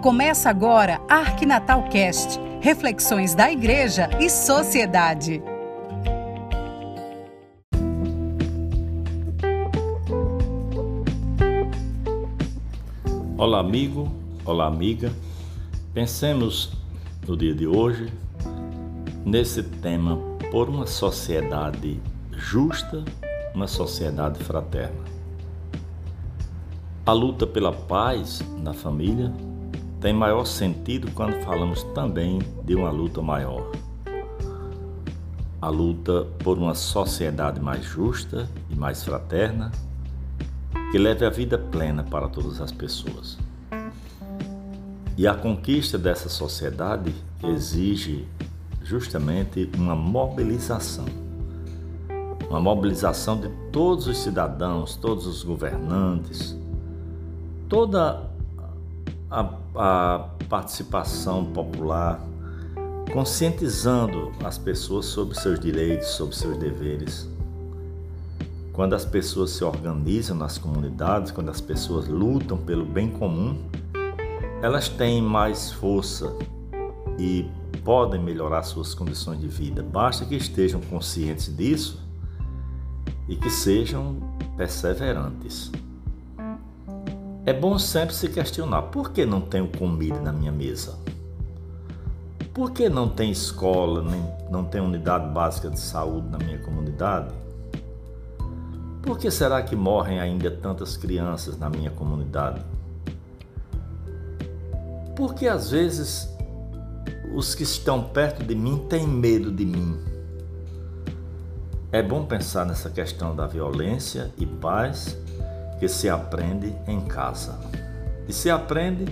Começa agora Arquinatal Cast, reflexões da igreja e sociedade. Olá, amigo, olá, amiga. Pensemos no dia de hoje nesse tema por uma sociedade justa, uma sociedade fraterna. A luta pela paz na família tem maior sentido quando falamos também de uma luta maior. A luta por uma sociedade mais justa e mais fraterna, que leve a vida plena para todas as pessoas. E a conquista dessa sociedade exige justamente uma mobilização. Uma mobilização de todos os cidadãos, todos os governantes, toda a, a participação popular, conscientizando as pessoas sobre seus direitos, sobre seus deveres. Quando as pessoas se organizam nas comunidades, quando as pessoas lutam pelo bem comum, elas têm mais força e podem melhorar suas condições de vida. Basta que estejam conscientes disso e que sejam perseverantes. É bom sempre se questionar: por que não tenho comida na minha mesa? Por que não tem escola, nem, não tem unidade básica de saúde na minha comunidade? Por que será que morrem ainda tantas crianças na minha comunidade? Porque às vezes os que estão perto de mim têm medo de mim. É bom pensar nessa questão da violência e paz que se aprende em casa. E se aprende,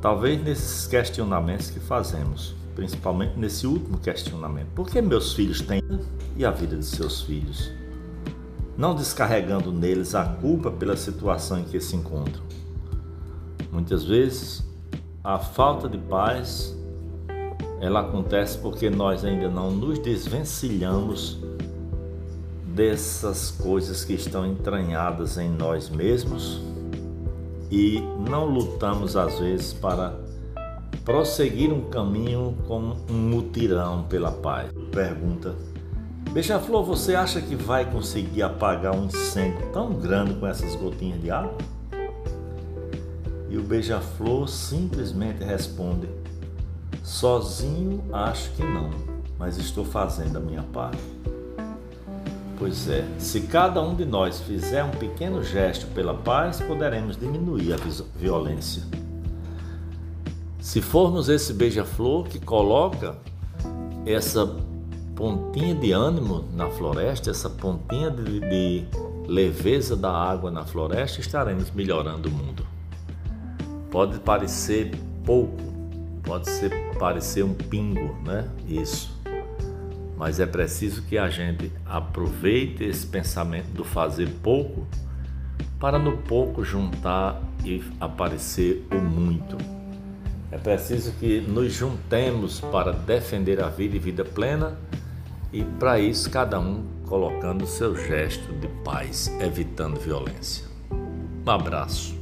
talvez, nesses questionamentos que fazemos, principalmente nesse último questionamento: por que meus filhos têm e a vida de seus filhos? Não descarregando neles a culpa pela situação em que se encontram. Muitas vezes, a falta de paz ela acontece porque nós ainda não nos desvencilhamos dessas coisas que estão entranhadas em nós mesmos e não lutamos às vezes para prosseguir um caminho como um mutirão pela paz. Pergunta: Beija-flor, você acha que vai conseguir apagar um incêndio tão grande com essas gotinhas de água? E o beija-flor simplesmente responde: Sozinho acho que não, mas estou fazendo a minha parte. Pois é, se cada um de nós fizer um pequeno gesto pela paz, poderemos diminuir a violência. Se formos esse beija-flor que coloca essa pontinha de ânimo na floresta, essa pontinha de, de leveza da água na floresta, estaremos melhorando o mundo. Pode parecer pouco, pode ser parecer um pingo, né? Isso mas é preciso que a gente aproveite esse pensamento do fazer pouco para no pouco juntar e aparecer o muito. É preciso que nos juntemos para defender a vida e vida plena e para isso cada um colocando seu gesto de paz, evitando violência. Um abraço.